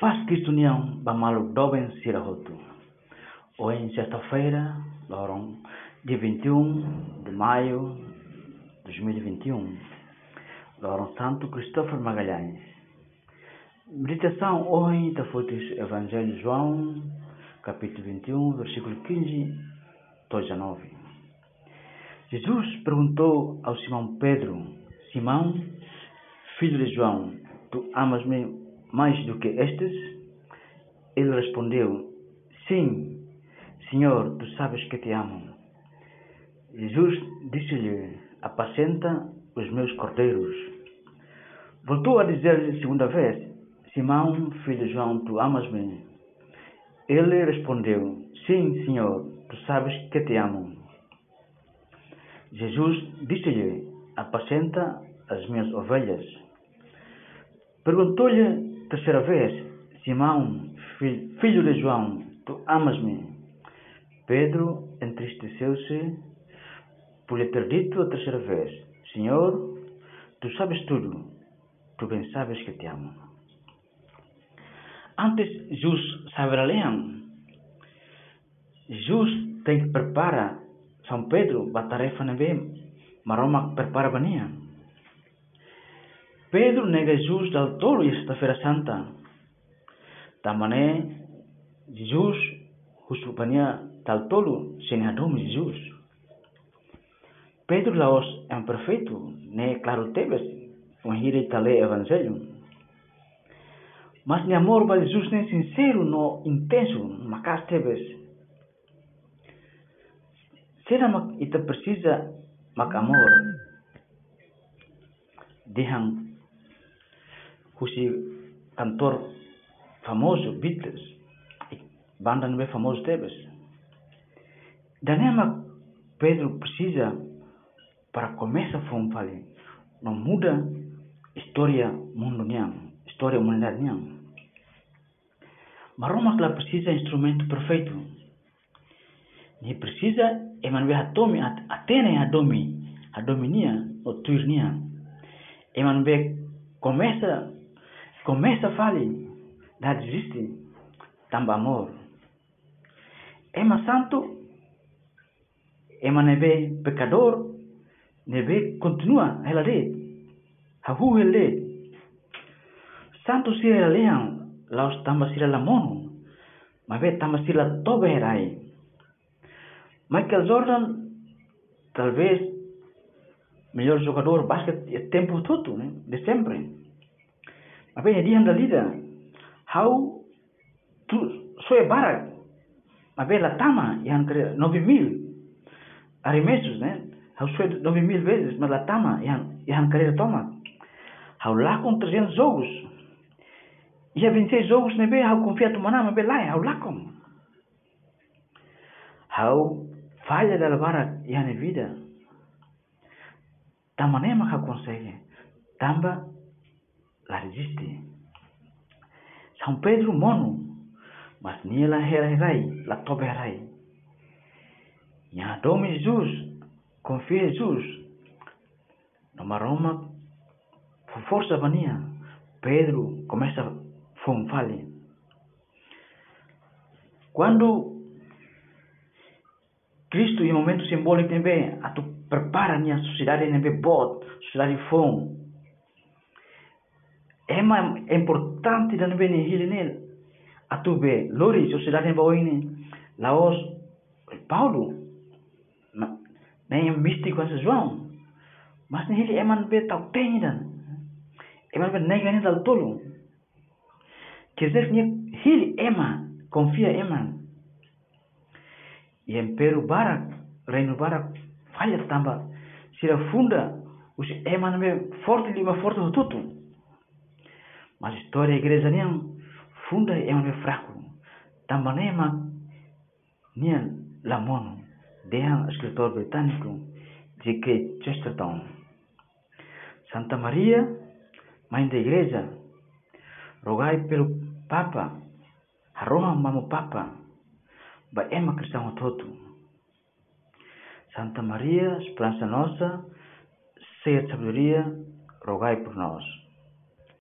Faz Cristo Nião Bamalo Doben Sirahotu. Hoje, sexta-feira, dia 21 de maio de 2021, Laurão Santo Cristóvão Magalhães. Meditação hoje está feita Evangelho de João, capítulo 21, versículo 15 a 19. Jesus perguntou ao Simão Pedro: Simão, filho de João, tu amas-me mais do que estes? Ele respondeu: Sim, Senhor, tu sabes que te amo. Jesus disse-lhe: Apacenta os meus cordeiros. Voltou a dizer-lhe segunda vez: Simão, filho de João, tu amas-me? Ele respondeu: Sim, Senhor, tu sabes que te amo. Jesus disse-lhe: Apacenta as minhas ovelhas. Perguntou-lhe terceira vez, Simão, filho de João, tu amas-me? Pedro entristeceu-se por lhe ter dito a terceira vez, Senhor, tu sabes tudo, tu bem sabes que te amo. Antes Jesus saber leão, Jesus tem que preparar São Pedro para a tarefa na bem, Maroma prepara bania. Pedro nega Jesus dal tolo e sexta-feira santa. Tamane Jesus husupania dal tolo sem adom Jesus. Pedro laos um perfeito, ne claro tebes, hiri tale evangelho. Mas ne amor para Jesus nem sincero, no intenso, macas tebes. Será mak ita precisa mak amor. Dihang Husi cantor famoso, Beatles, banda não é famoso Tebes. Danema Pedro precisa para começar a falar, não muda história mundo niang, história humanidade. Mas Roma ela precisa instrumento perfeito. Ni precisa emanwe atomi atene adomi, adominia o tuirnia. Emanwe começa Começa a falar da desiste, amor. Ema santo, ema nebe pecador, nebe continua ela de, hahu ele. Santo sira ela leang, laos sira la mono, mabe tamba sira tobe herai. Michael Jordan, talvez melhor jogador basquete é tempo todo, né? de sempre. Apa yang dia anda lida how tu soe barak. Apa la tama yang kere nove mil. Ari meses né how soe nove mil vezes mas la tama yang yang kere toma how lá com 300 jogos e a 26 jogos ne be how confia tu mana be lá how lá com how falha da barak yang vida. Tama nem maka consegue tamba la resiste. São Pedro mono, mas nia la herai, la tobe herai. Nha dome Jesus, confia Jesus. Numa Roma, com força vania, Pedro começa a fonfale. Quando Cristo, em momento simbólico, também, a tu prepara a sociedade, também, bot, sociedade fome, ema importante dan bene hilinel atube lori sociedade bawa ini laos Paulo na yang místico essa João mas ni hili eman be tau tengi dan. Eman be nega ni dal tolo. Quer que hili ema confia eman e emperu barak reino barak falha tamba. Sira funda os eman be forte lima forte tutu mas história da igreja nem funda é um fraco. Também nem lamono. Dehan escritor britânico G.K. Chesterton. Santa Maria, mãe da igreja, rogai pelo Papa, arroha mamo Papa, ba ema cristão todo. Santa Maria, esperança nossa, cheia de sabedoria, rogai por nós.